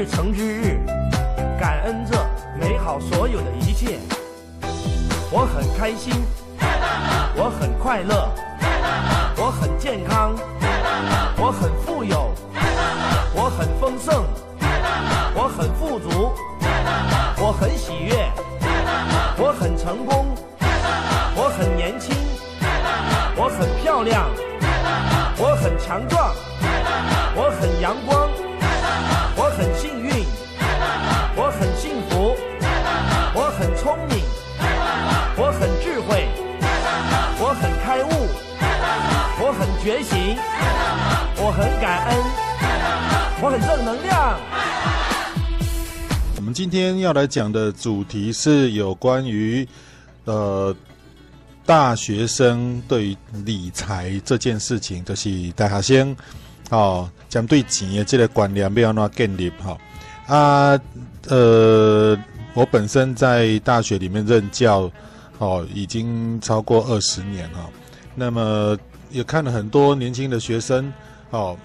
成，今日成之日，感恩这美好所有的一切，我很开心，我很快乐，我很健康，我很富有，我很丰盛，我很富足，我很喜悦，我很成功，我很年轻，我很漂亮，我很强壮，我很阳光，我很幸运，我很幸福，我很聪明，我很智慧，我很开悟，我很觉醒，我很感恩，我很正能量。我们今天要来讲的主题是有关于呃大学生对理财这件事情，就是大学生哦，将对钱的这个观念要怎么建立哈啊呃，我本身在大学里面任教哦，已经超过二十年哈，那么也看了很多年轻的学生哦。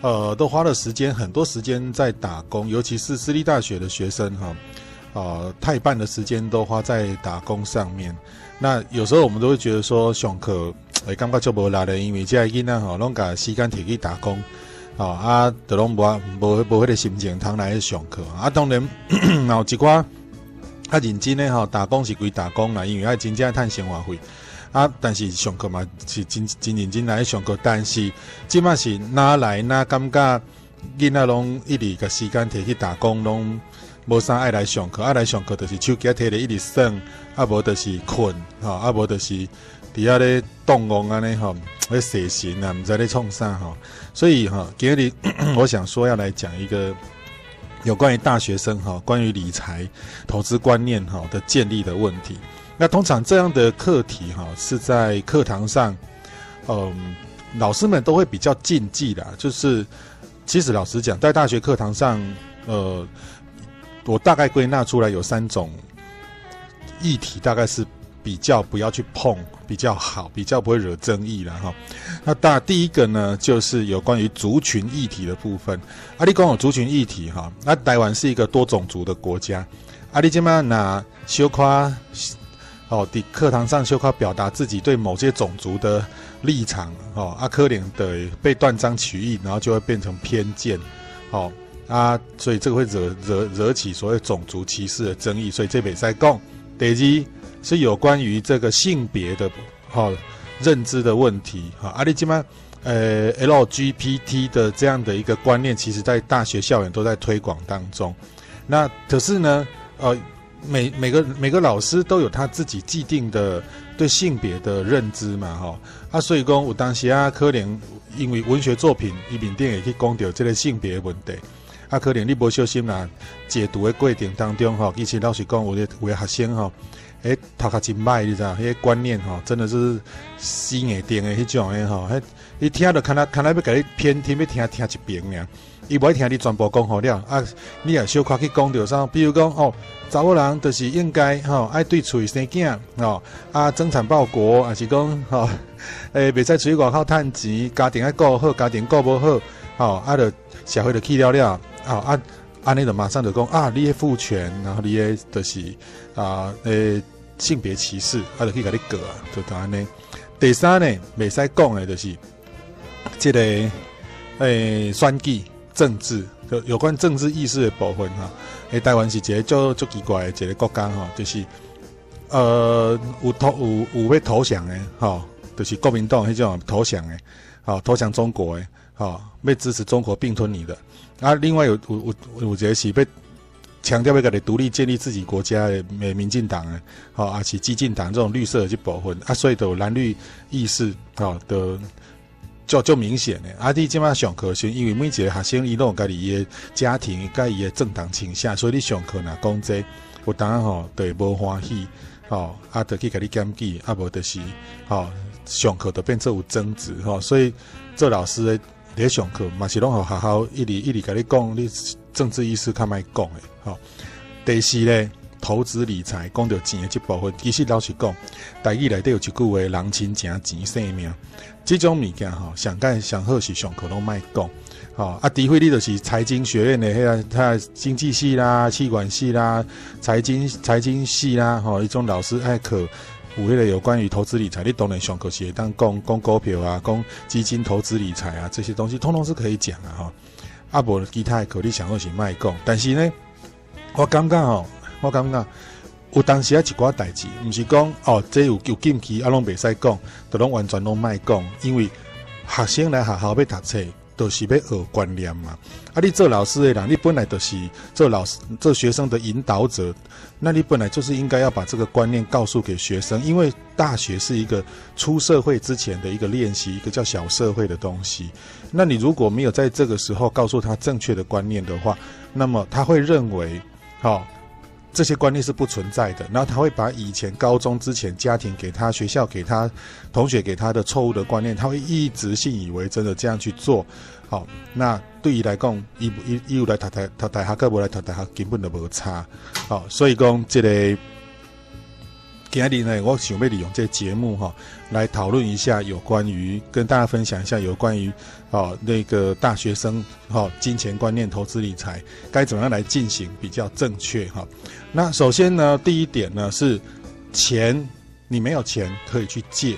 呃，都花了时间很多时间在打工，尤其是私立大学的学生哈，呃，太半的时间都花在打工上面。那有时候我们都会觉得说，熊可会，感觉就无力了，因为这囡仔吼，拢甲时间摕去打工，吼啊，都拢无无无迄个心情通来上课啊。当然，然后一寡啊认真的吼，打工是归打工啦，因为爱真正赚生活费。啊！但是上课嘛是真真认真来上课，但是即马是哪来哪感觉囡仔拢一直甲时间摕去打工，拢无啥爱来上课，爱来上课就是手机摕咧一直耍，啊无就是困，吼，啊无就是伫遐咧动戆安尼吼，咧写信啊，毋知咧创啥吼。所以哈，今日 我想说要来讲一个有关于大学生哈，关于理财、投资观念哈的建立的问题。那通常这样的课题哈，是在课堂上，嗯，老师们都会比较禁忌的。就是，其实老实讲，在大学课堂上，呃，我大概归纳出来有三种议题，大概是比较不要去碰比较好，比较不会惹争议了哈。那大第一个呢，就是有关于族群议题的部分。阿里讲有族群议题哈，那台湾是一个多种族的国家，阿里今嘛拿小夸。哦，的课堂上就靠表达自己对某些种族的立场，哦，阿科林的被断章取义，然后就会变成偏见，哦，啊，所以这个会惹惹惹起所谓种族歧视的争议，所以这边在讲，第二是有关于这个性别的，哦，认知的问题，哈、阿里基曼，呃，LGBT 的这样的一个观念，其实在大学校园都在推广当中，那可是呢，呃。每每个每个老师都有他自己既定的对性别的认知嘛，哈。啊，所以讲有当时啊，可能因为文学作品一面顶会去讲到这个性别问题，啊，可能你无小心啦，解读的过程当中哈，其实老实讲，有的有的学生哈，诶，头壳真歹，你知影，迄个观念吼，真的是死硬钉的迄种诶吼，迄一听到看他看他要给你偏听，要听听一遍尔。伊无爱听你全部讲好了啊！你也小可去讲着啥？比如讲哦，查某人就是应该吼、爱对厝生囝哦啊，增产报国，还是讲吼 诶，袂使出去外口趁钱，家庭爱顾好，家庭顾无好，吼啊，着社会着去了了，哦啊，安尼着马上着讲啊，你诶父权，然后你诶就是啊诶性别歧视，啊，着去甲你告啊，就当安尼。第三呢，袂使讲诶，就是即、个诶选举。政治有有关政治意识的部分哈，诶，台湾是一个足足奇怪的一个国家哈，就是呃有投有有要投降的哈，就是国民党迄种投降的，好投降中国的，好要支持中国并吞你的，啊，另外有有有有一个是要强调要个你独立建立自己国家的民民进党的，好啊是激进党这种绿色的这部分啊，所以都有蓝绿意识好的。就就明显的，阿弟今嘛上课是因为每一个学生伊拢有家己的家庭，家己的政党倾向，所以你上课若讲这，有当然吼对无欢喜，吼啊，得去甲你检举，啊无就是，吼上课就变做有争执，吼，所以做老师的咧上课嘛是拢互学校一直一直甲你讲，你政治意识较卖讲诶，吼。第四咧，投资理财讲到钱诶这部分，其实老实讲，台语内底有一句话，人亲情钱生命。这种物件吼，上盖上好是上课拢卖讲，好啊，除非你就是财经学院的，嘿，他经济系啦、企管系啦、财经财经系啦，吼，一种老师爱课，有迄个有关于投资理财，你当然上课是当讲讲股票啊，讲基金投资理财啊，这些东西通通是可以讲啊，吼。啊，无其他的课你想要是卖讲，但是呢，我感觉吼，我感觉有当时啊一寡代志，毋是讲哦，这有有禁忌啊，拢袂使讲，都拢完全拢卖讲，因为学生来学校要读册。都是要学观念嘛？啊，你做老师的人，你本来就是做老师、做学生的引导者，那你本来就是应该要把这个观念告诉给学生，因为大学是一个出社会之前的一个练习，一个叫小社会的东西。那你如果没有在这个时候告诉他正确的观念的话，那么他会认为，好、这些观念是不存在的，然后他会把以前高中之前家庭给他、学校给他、同学给他的错误的观念，他会一直信以为真的这样去做。好，那对于来讲，一一一路来读台读台下，各部来读台下，根本都无差。好，所以讲这个。今天呢，我想要利用这个节目哈，来讨论一下有关于跟大家分享一下有关于哦那个大学生哈金钱观念、投资理财该怎么样来进行比较正确哈。那首先呢，第一点呢是钱，你没有钱可以去借，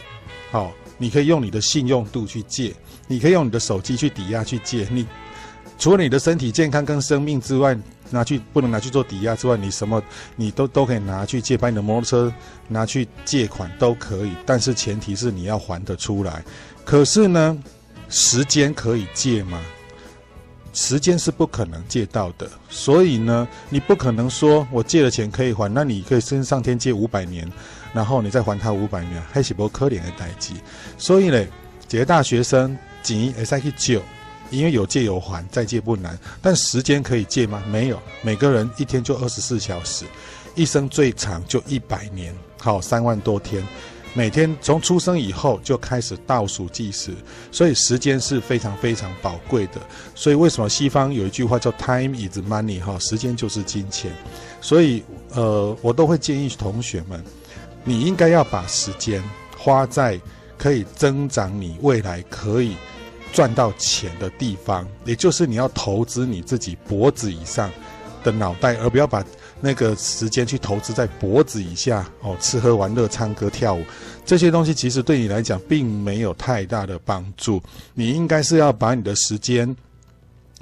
好，你可以用你的信用度去借，你可以用你的手机去抵押去借，你除了你的身体健康跟生命之外。拿去不能拿去做抵押之外，你什么你都都可以拿去借，把你的摩托车拿去借款都可以，但是前提是你要还得出来。可是呢，时间可以借吗？时间是不可能借到的，所以呢，你不可能说我借了钱可以还，那你可以先上天借五百年，然后你再还他五百年，还是不可怜的代际。所以呢，几个大学生钱会使去借。因为有借有还，再借不难，但时间可以借吗？没有，每个人一天就二十四小时，一生最长就一百年，好，三万多天，每天从出生以后就开始倒数计时，所以时间是非常非常宝贵的。所以为什么西方有一句话叫 “time is money”？哈，时间就是金钱。所以呃，我都会建议同学们，你应该要把时间花在可以增长你未来可以。赚到钱的地方，也就是你要投资你自己脖子以上的脑袋，而不要把那个时间去投资在脖子以下哦，吃喝玩乐、唱歌跳舞这些东西，其实对你来讲并没有太大的帮助。你应该是要把你的时间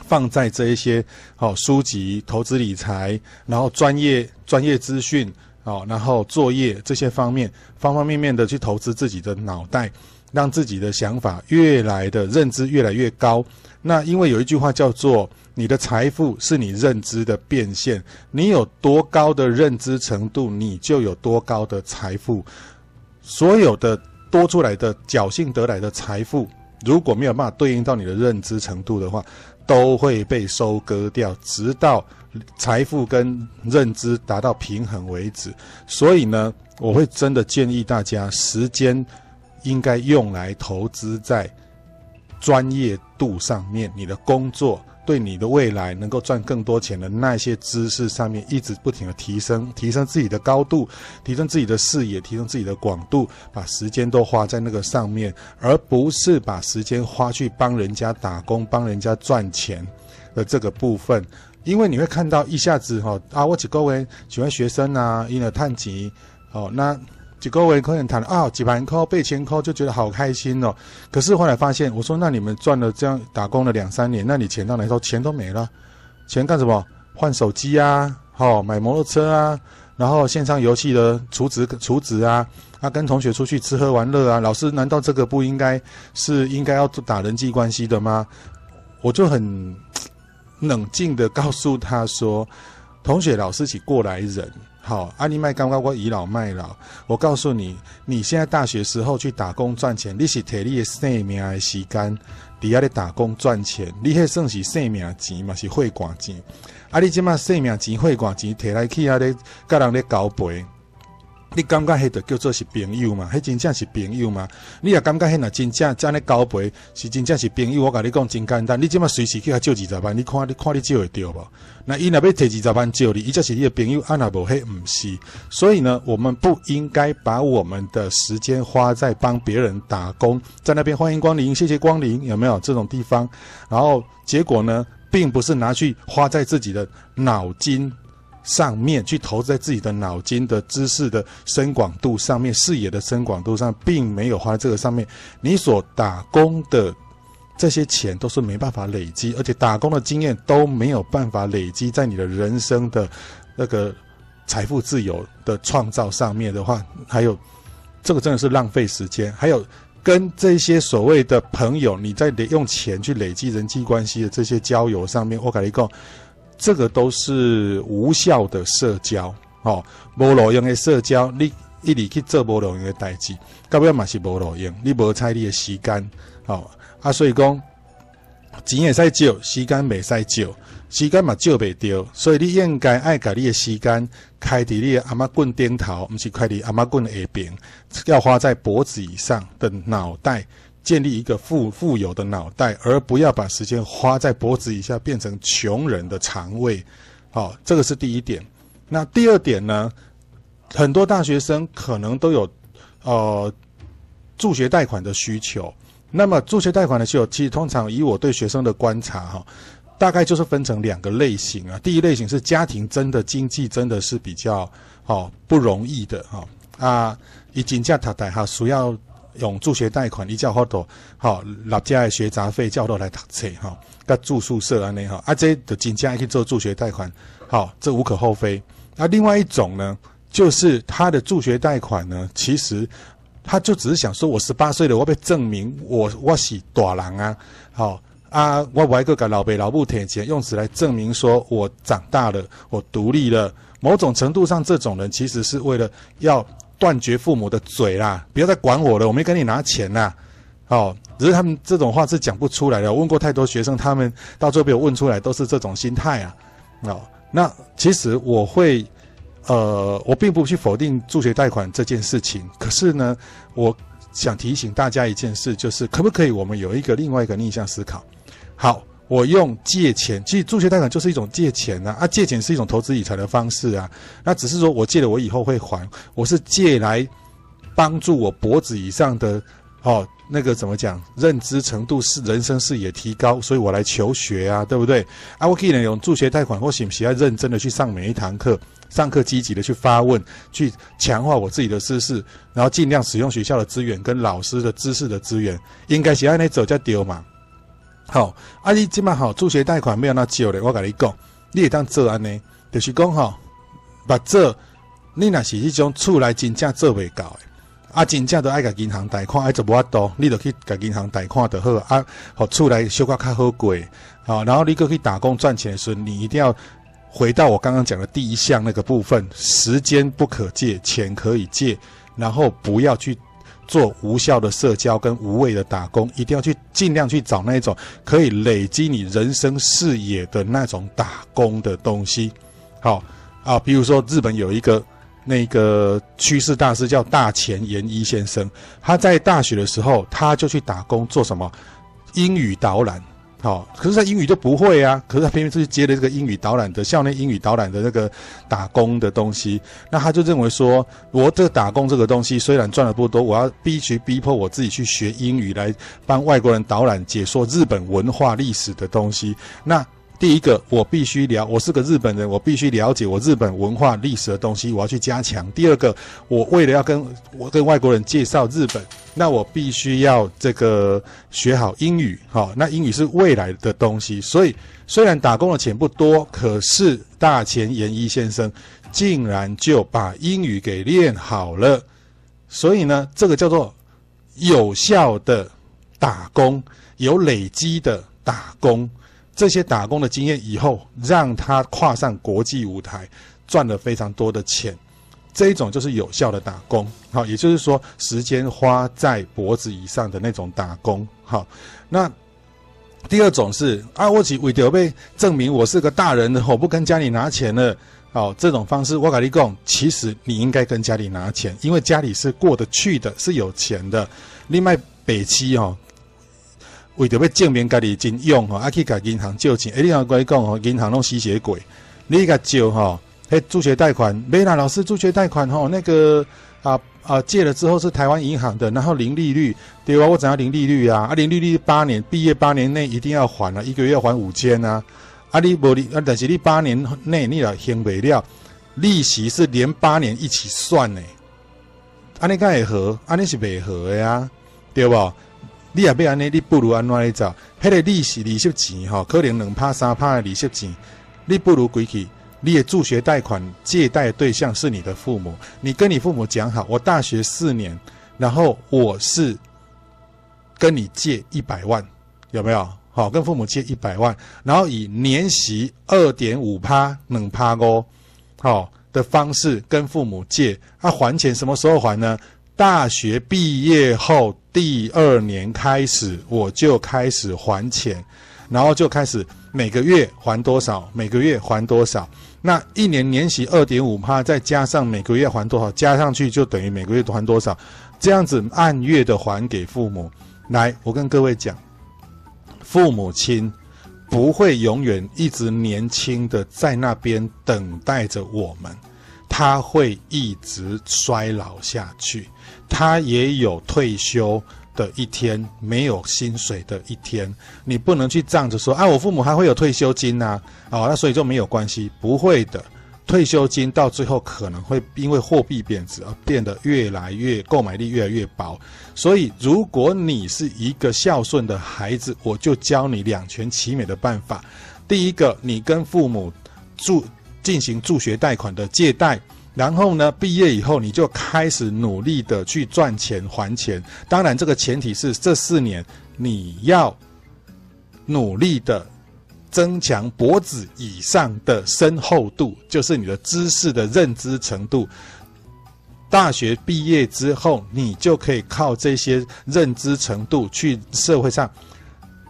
放在这一些哦书籍、投资理财，然后专业专业资讯哦，然后作业这些方面，方方面面的去投资自己的脑袋。让自己的想法越来的认知越来越高。那因为有一句话叫做“你的财富是你认知的变现”，你有多高的认知程度，你就有多高的财富。所有的多出来的侥幸得来的财富，如果没有办法对应到你的认知程度的话，都会被收割掉，直到财富跟认知达到平衡为止。所以呢，我会真的建议大家时间。应该用来投资在专业度上面，你的工作对你的未来能够赚更多钱的那些知识上面，一直不停的提升，提升自己的高度，提升自己的视野，提升自己的广度，把时间都花在那个上面，而不是把时间花去帮人家打工、帮人家赚钱的这个部分，因为你会看到一下子哈啊，我几个位喜欢学生啊，因为探级哦那。几个位客人谈啊，几万块、八千块就觉得好开心哦。可是后来发现，我说那你们赚了这样打工了两三年，那你钱到哪时候钱都没了，钱干什么？换手机啊，好、哦、买摩托车啊，然后线上游戏的储值储值啊，啊跟同学出去吃喝玩乐啊。老师难道这个不应该是应该要打人际关系的吗？我就很冷静的告诉他说，同学老师起过来人。好，阿尼麦刚刚我倚老卖老。我告诉你，你现在大学时候去打工赚钱，你是体力的生命的时间，底下咧打工赚钱，你迄算是生命钱嘛？是血汗钱。啊，你即马生命钱、血汗钱，摕来去啊咧，甲人咧交陪。你感觉迄个叫做是朋友嘛？迄真正是朋友嘛？你也感觉迄那真正这样的交陪是真正是朋友？我跟你讲真简单，你即马随时去他借二十万，你看你看你借会到不？那伊若要摕二十万借你，伊则是你的朋友，啊那无迄毋是。所以呢，我们不应该把我们的时间花在帮别人打工，在那边欢迎光临，谢谢光临，有没有这种地方？然后结果呢，并不是拿去花在自己的脑筋。上面去投资在自己的脑筋的知识的深广度上面，视野的深广度上，并没有花在这个上面。你所打工的这些钱都是没办法累积，而且打工的经验都没有办法累积在你的人生的那个财富自由的创造上面的话，还有这个真的是浪费时间。还有跟这些所谓的朋友，你在用钱去累积人际关系的这些交友上面，我跟你讲。这个都是无效的社交，哦，无路用的社交，你一直去做无路用的代志，到尾嘛是无路用，你无采你的时间，哦，啊，所以讲钱会使借，时间未使借，时间嘛借未掉，所以你应该爱把你的时间开在你的阿妈棍顶头，不是开在阿妈棍的下边，要花在脖子以上的脑袋。建立一个富富有的脑袋，而不要把时间花在脖子以下，变成穷人的肠胃。好，这个是第一点。那第二点呢？很多大学生可能都有呃助学贷款的需求。那么助学贷款的需求，其实通常以我对学生的观察哈，大概就是分成两个类型啊。第一类型是家庭真的经济真的是比较哦不容易的哈啊，以金价他贷哈需要。用助学贷款，你叫好多好，老家的学杂费叫好多来读册哈，个住宿舍安尼哈，啊这的金价可以做助学贷款，好，这无可厚非。那另外一种呢，就是他的助学贷款呢，其实他就只是想说，我十八岁了，我被证明我我是大人啊，好啊，我外个给老爸老母贴钱，用此来证明说我长大了，我独立了。某种程度上，这种人其实是为了要。断绝父母的嘴啦！不要再管我了，我没跟你拿钱啦。哦，只是他们这种话是讲不出来的。问过太多学生，他们到最后被我问出来都是这种心态啊。哦，那其实我会，呃，我并不去否定助学贷款这件事情。可是呢，我想提醒大家一件事，就是可不可以我们有一个另外一个逆向思考？好。我用借钱，其实助学贷款就是一种借钱啊！啊，借钱是一种投资理财的方式啊。那只是说我借了，我以后会还。我是借来帮助我脖子以上的哦，那个怎么讲？认知程度是人生视野提高，所以我来求学啊，对不对？啊，我可以用助学贷款，或许喜欢认真的去上每一堂课，上课积极的去发问，去强化我自己的知识，然后尽量使用学校的资源跟老师的知识的资源，应该是按你走叫丢嘛。好，啊，你即马好助学贷款没有那少咧，我跟你讲，你会当做安尼，就是讲吼，把这你若是迄种厝内真正做袂到诶，啊，真正都爱甲银行贷款，爱做无法度，你就去甲银行贷款就好，啊，互厝内小可较好过，好，然后你搁去打工赚钱的时候，你一定要回到我刚刚讲的第一项那个部分，时间不可借，钱可以借，然后不要去。做无效的社交跟无谓的打工，一定要去尽量去找那一种可以累积你人生视野的那种打工的东西。好啊，比如说日本有一个那个趋势大师叫大前研一先生，他在大学的时候他就去打工做什么英语导览。好，可是他英语就不会啊，可是他偏偏就去接了这个英语导览的校内英语导览的那个打工的东西，那他就认为说，我这个打工这个东西虽然赚的不多，我要必须逼迫我自己去学英语来帮外国人导览解说日本文化历史的东西，那。第一个，我必须了，我是个日本人，我必须了解我日本文化历史的东西，我要去加强。第二个，我为了要跟我跟外国人介绍日本，那我必须要这个学好英语，好，那英语是未来的东西。所以，虽然打工的钱不多，可是大前研一先生竟然就把英语给练好了。所以呢，这个叫做有效的打工，有累积的打工。这些打工的经验以后，让他跨上国际舞台，赚了非常多的钱。这一种就是有效的打工，好，也就是说，时间花在脖子以上的那种打工。好，那第二种是啊，我只为了被证明我是个大人，我不跟家里拿钱了。哦，这种方式我跟你讲，其实你应该跟家里拿钱，因为家里是过得去的，是有钱的。另外，北七哦，为着要证明家己真用哦，啊去甲银行借钱。哎，你要跟你讲吼，银行拢吸血鬼，你甲借吼，迄，助学贷款，没啦，老师助学贷款吼，那个啊啊借了之后是台湾银行的，然后零利率，对吧？我怎样零利率啊？啊，零利率八年，毕业八年内一定要还啊，一个月要还五千啊。啊，你无利啊，但是你八年内你若还不了，利息是连八年一起算呢。安尼敢会合？安尼是袂合的呀，对不？你也要安尼，你不如安怎来走？迄个利息利息钱吼，可能两趴三趴的利息钱，你不如归去。你的助学贷款借贷对象是你的父母，你跟你父母讲好，我大学四年，然后我是跟你借一百万，有没有？好，跟父母借一百万，然后以年息二点五趴、两趴哦，好的方式跟父母借。他、还钱什么时候还呢？大学毕业后第二年开始，我就开始还钱，然后就开始每个月还多少，每个月还多少。那一年年息二点五趴，再加上每个月还多少，加上去就等于每个月还多少，这样子按月的还给父母。来，我跟各位讲。父母亲不会永远一直年轻的在那边等待着我们，他会一直衰老下去，他也有退休的一天，没有薪水的一天。你不能去仗着说啊，我父母还会有退休金呐，啊，哦，那所以就没有关系，不会的。退休金到最后可能会因为货币贬值而变得越来越购买力越来越薄，所以如果你是一个孝顺的孩子，我就教你两全其美的办法。第一个，你跟父母住进行助学贷款的借贷，然后呢，毕业以后你就开始努力的去赚钱还钱。当然，这个前提是这四年你要努力的。增强脖子以上的深厚度，就是你的知识的认知程度。大学毕业之后，你就可以靠这些认知程度去社会上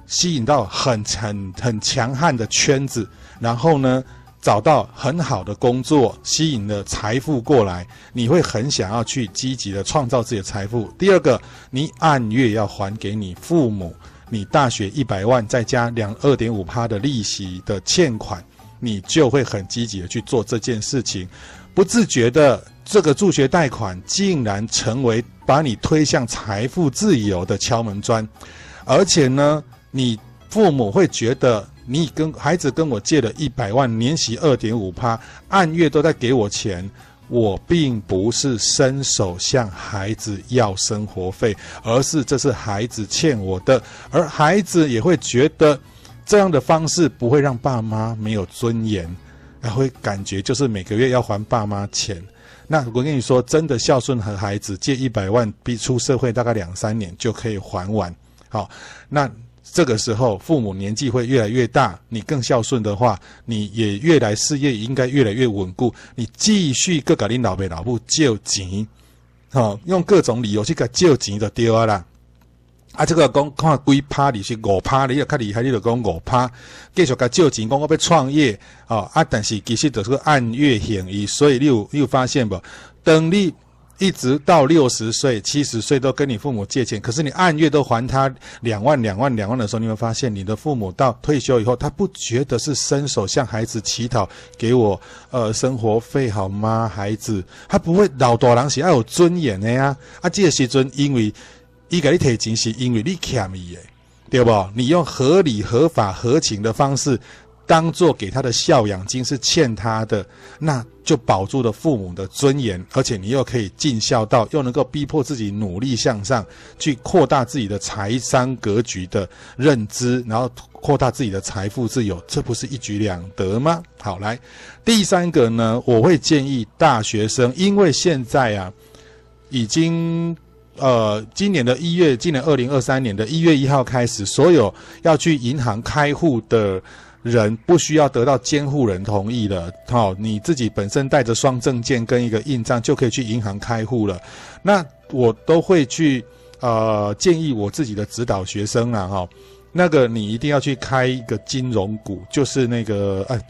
吸引到很很很强悍的圈子，然后呢，找到很好的工作，吸引了财富过来，你会很想要去积极的创造自己的财富。第二个，你按月要还给你父母。你大学一百万，再加两二点五趴的利息的欠款，你就会很积极的去做这件事情，不自觉的，这个助学贷款竟然成为把你推向财富自由的敲门砖，而且呢，你父母会觉得你跟孩子跟我借了一百万，年息二点五趴，按月都在给我钱。我并不是伸手向孩子要生活费，而是这是孩子欠我的，而孩子也会觉得这样的方式不会让爸妈没有尊严，还会感觉就是每个月要还爸妈钱。那我跟你说，真的孝顺和孩子借一百万，比出社会大概两三年就可以还完。好，那。这个时候，父母年纪会越来越大，你更孝顺的话，你也越来事业应该越来越稳固。你继续各个领老辈老母借钱，好，用各种理由去给借钱就对啦。啊，这个讲看几趴你是五趴，你要较厉害，你就讲五趴，继续给借钱，讲我要创业，哦啊，但是其实都是按月还伊，所以你有你有发现不？等你。一直到六十岁、七十岁都跟你父母借钱，可是你按月都还他两万、两万、两万的时候，你会发现你的父母到退休以后，他不觉得是伸手向孩子乞讨，给我呃生活费好吗？孩子，他不会老大人是要有尊严的呀。啊，这个时阵因为伊给你提钱，是因为你欠伊的，对不？你用合理、合法、合情的方式。当做给他的孝养金是欠他的，那就保住了父母的尊严，而且你又可以尽孝道，又能够逼迫自己努力向上，去扩大自己的财商格局的认知，然后扩大自己的财富自由，这不是一举两得吗？好，来，第三个呢，我会建议大学生，因为现在啊，已经呃，今年的一月，今年二零二三年的一月一号开始，所有要去银行开户的。人不需要得到监护人同意的，好，你自己本身带着双证件跟一个印章就可以去银行开户了。那我都会去呃建议我自己的指导学生啊，哈，那个你一定要去开一个金融股，就是那个哎。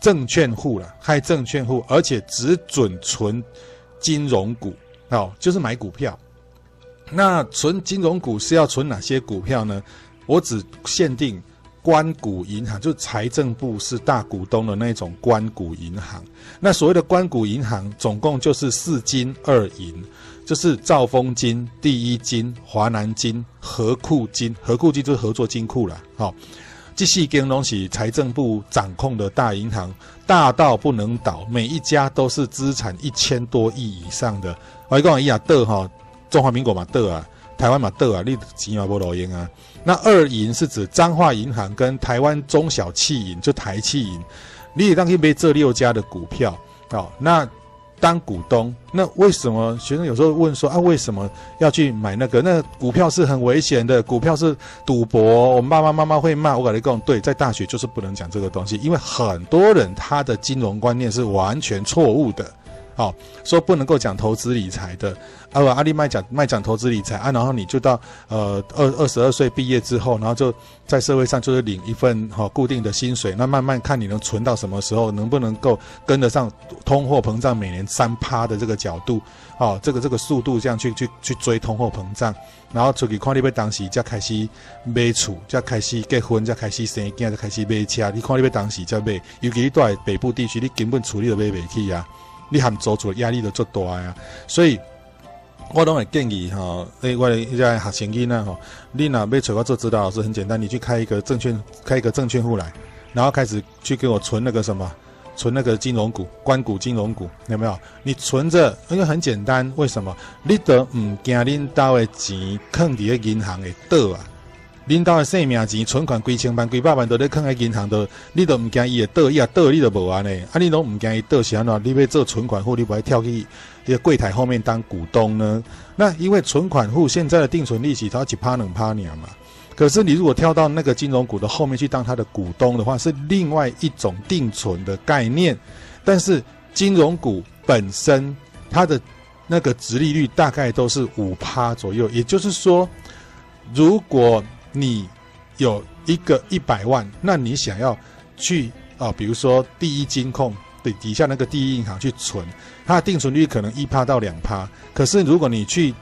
证券户了，开证券户，而且只准存金融股，哦，就是买股票。那存金融股是要存哪些股票呢？我只限定官股银行，就是财政部是大股东的那种官股银行。那所谓的官股银行，总共就是四金二银，就是兆丰金、第一金、华南金、合库金。合库金就是合作金库了，好、哦。这四间东西，财政部掌控的大银行，大到不能倒，每一家都是资产一千多亿以上的。我一讲一下的哈，中华民国嘛的啊，台湾嘛的啊，你起码不老赢啊。那二银是指彰化银行跟台湾中小企银，就台企银，你也当可以买这六家的股票哦。那当股东，那为什么学生有时候问说啊，为什么要去买那个？那股票是很危险的，股票是赌博。我爸爸妈妈会骂我，跟你讲，对，在大学就是不能讲这个东西，因为很多人他的金融观念是完全错误的。好、哦，说不能够讲投资理财的，啊，阿里麦讲卖讲投资理财啊，然后你就到呃二二十二岁毕业之后，然后就在社会上就是领一份哈、哦、固定的薪水，那慢慢看你能存到什么时候，能不能够跟得上通货膨胀每年三趴的这个角度，哦，这个这个速度这样去去去追通货膨胀，然后出去看你要当时才开始买厝，才开始结婚，才开始生囝，才开始买车，你看你要当时才买，尤其你在北部地区，你根本处理都买不起啊。你喊做出的压力都做大呀，所以我都会建议哈，诶、欸，我现在学生囡仔吼，你若要找我做指导老师，很简单，你去开一个证券，开一个证券户来，然后开始去给我存那个什么，存那个金融股、关股、金融股，有没有？你存着，因为很简单，为什么？你都唔惊恁兜的钱坑伫个银行会倒啊？领导的生命钱存款几千万、几百万都咧囥喺银行度，你都唔惊伊会倒，伊啊倒你都无安尼，啊你拢唔惊伊倒，是安怎？你要做存款户，你不会跳去一个柜台后面当股东呢？那因为存款户现在的定存利息它一趴两趴尔嘛，可是你如果跳到那个金融股的后面去当他的股东的话，是另外一种定存的概念。但是金融股本身它的那个殖利率大概都是五趴左右，也就是说，如果你有一个一百万，那你想要去啊，比如说第一金控对底下那个第一银行去存，它的定存率可能一趴到两趴。可是如果你去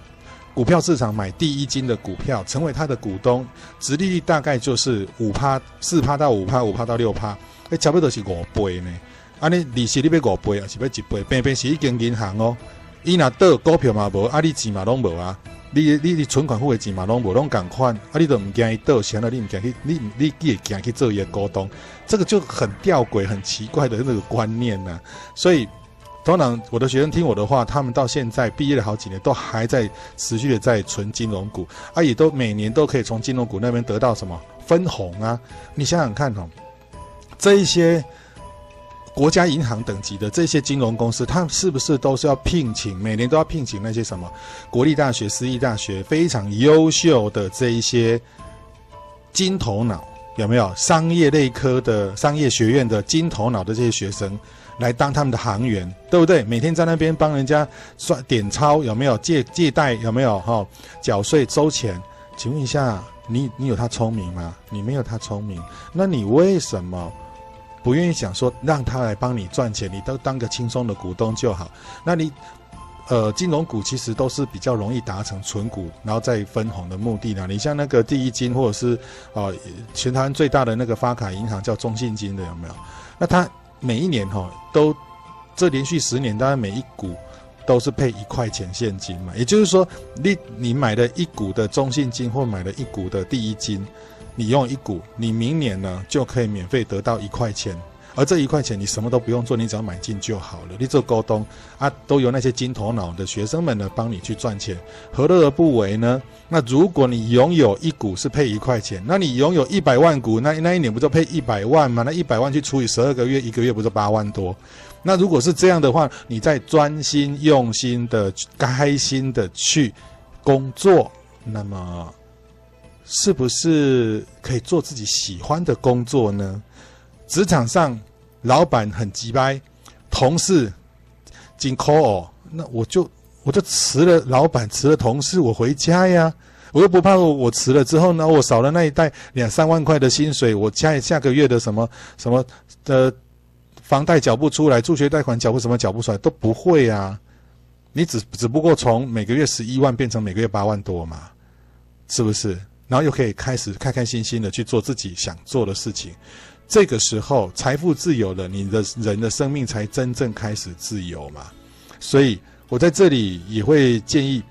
股票市场买第一金的股票，成为它的股东，殖利率大概就是五趴四趴到五趴，五趴到六趴，哎，差不多是五倍呢。啊，你利息你要五倍啊，是要一倍？偏偏是一间银行哦，伊那倒股票嘛无，啊你钱嘛拢无啊。你你你存款户的钱嘛拢无拢共款，啊你都唔惊伊倒，想了你唔惊去，你你你也惊去做一个股东，这个就很吊诡、很奇怪的那个观念呐、啊。所以，通常我的学生听我的话，他们到现在毕业了好几年，都还在持续的在存金融股，啊也都每年都可以从金融股那边得到什么分红啊。你想想看哦，这一些。国家银行等级的这些金融公司，它是不是都是要聘请，每年都要聘请那些什么国立大学、私立大学非常优秀的这一些金头脑？有没有商业类科的商业学院的金头脑的这些学生来当他们的行员，对不对？每天在那边帮人家算点钞，有没有借借贷？有没有哈、哦、缴税收钱？请问一下，你你有他聪明吗？你没有他聪明，那你为什么？不愿意想说让他来帮你赚钱，你都当个轻松的股东就好。那你，呃，金融股其实都是比较容易达成存股，然后再分红的目的呢。你像那个第一金，或者是啊、呃，全台湾最大的那个发卡银行叫中信金的，有没有？那它每一年哈、都这连续十年，当然每一股都是配一块钱现金嘛。也就是说，你你买了一股的中信金，或买了一股的第一金。你用一股，你明年呢就可以免费得到一块钱，而这一块钱你什么都不用做，你只要买进就好了。你做沟通啊，都由那些金头脑的学生们呢帮你去赚钱，何乐而不为呢？那如果你拥有一股是配一块钱，那你拥有一百万股，那那一年不就配一百万吗？那一百万去除以十二个月，一个月不就八万多？那如果是这样的话，你再专心用心的、开心的去工作，那么。是不是可以做自己喜欢的工作呢？职场上，老板很急掰，同事紧 call，那我就我就辞了老板，辞了同事，我回家呀。我又不怕我辞了之后呢，我少了那一袋两三万块的薪水，我下下个月的什么什么的房贷缴不出来，助学贷款缴不什么缴不出来，都不会啊。你只只不过从每个月十一万变成每个月八万多嘛，是不是？然后又可以开始开开心心的去做自己想做的事情。这个时候，财富自由了，你的人的生命才真正开始自由嘛。所以我在这里也会建议。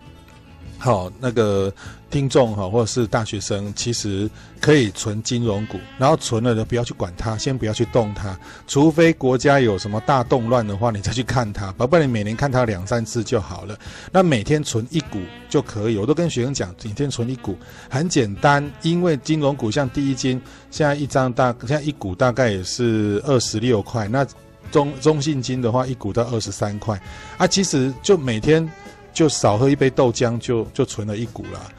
好，那个听众哈，或者是大学生，其实可以存金融股，然后存了的不要去管它，先不要去动它，除非国家有什么大动乱的话，你再去看它，不然你每年看它两三次就好了。那每天存一股就可以，我都跟学生讲，每天存一股很简单，因为金融股像第一金，现在一张大，现在一股大概也是二十六块，那中中信金的话，一股到二十三块，啊，其实就每天。就少喝一杯豆浆就，就存了一股了，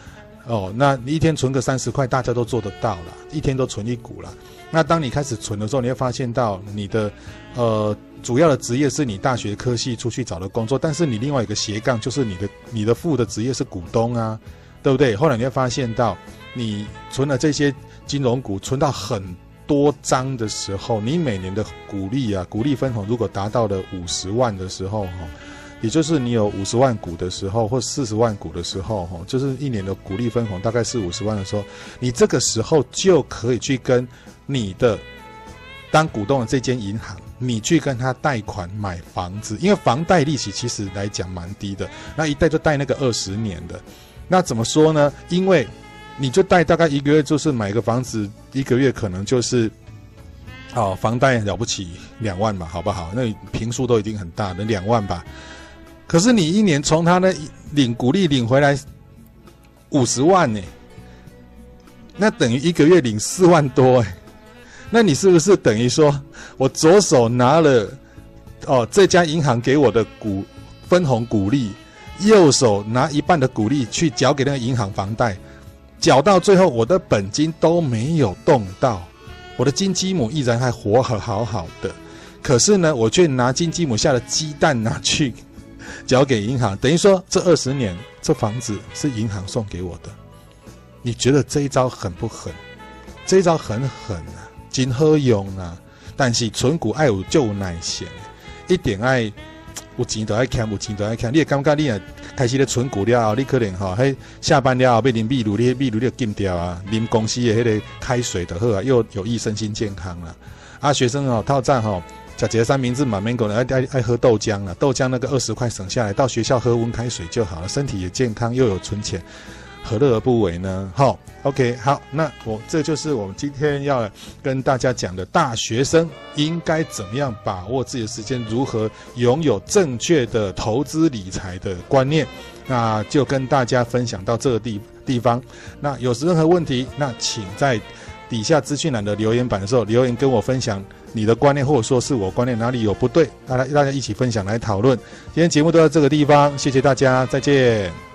哦，那你一天存个三十块，大家都做得到了，一天都存一股了。那当你开始存的时候，你会发现到你的，呃，主要的职业是你大学科系出去找的工作，但是你另外一个斜杠就是你的你的副的职业是股东啊，对不对？后来你会发现到，你存了这些金融股，存到很多张的时候，你每年的股利啊，股利分红如果达到了五十万的时候，哈。也就是你有五十万股的时候，或四十万股的时候，哈，就是一年的股利分红大概是五十万的时候，你这个时候就可以去跟你的当股东的这间银行，你去跟他贷款买房子，因为房贷利息其实来讲蛮低的，那一贷就贷那个二十年的，那怎么说呢？因为你就贷大概一个月就是买个房子，一个月可能就是，哦，房贷了不起两万吧，好不好？那平数都已经很大的两万吧。可是你一年从他那领股利领回来五十万呢，那等于一个月领四万多哎，那你是不是等于说我左手拿了哦这家银行给我的股分红股利，右手拿一半的股利去缴给那个银行房贷，缴到最后我的本金都没有动到，我的金鸡母依然还活好好好的，可是呢，我却拿金鸡母下的鸡蛋拿去。交给银行，等于说这二十年这房子是银行送给我的。你觉得这一招狠不狠？这一招很狠啊，真好用啊！但是存股爱有就有耐心，一点爱有钱都爱看，有钱都爱看。你也感觉你啊，开始咧存股了后，你可能哈，嘿下班了后要啉秘鲁，你秘鲁你禁掉啊，啉公司的迄个开水的喝啊，又有益身心健康了。啊，学生哦，套餐哈。小杰三明治满门狗呢，爱爱爱喝豆浆啊，豆浆那个二十块省下来，到学校喝温开水就好了，身体也健康，又有存钱，何乐而不为呢？好，OK，好，那我这就是我们今天要跟大家讲的，大学生应该怎么样把握自己的时间，如何拥有正确的投资理财的观念，那就跟大家分享到这个地地方。那有任何问题，那请在底下资讯栏的留言板的时候留言跟我分享。你的观念，或者说是我观念哪里有不对，大家大家一起分享来讨论。今天节目都到这个地方，谢谢大家，再见。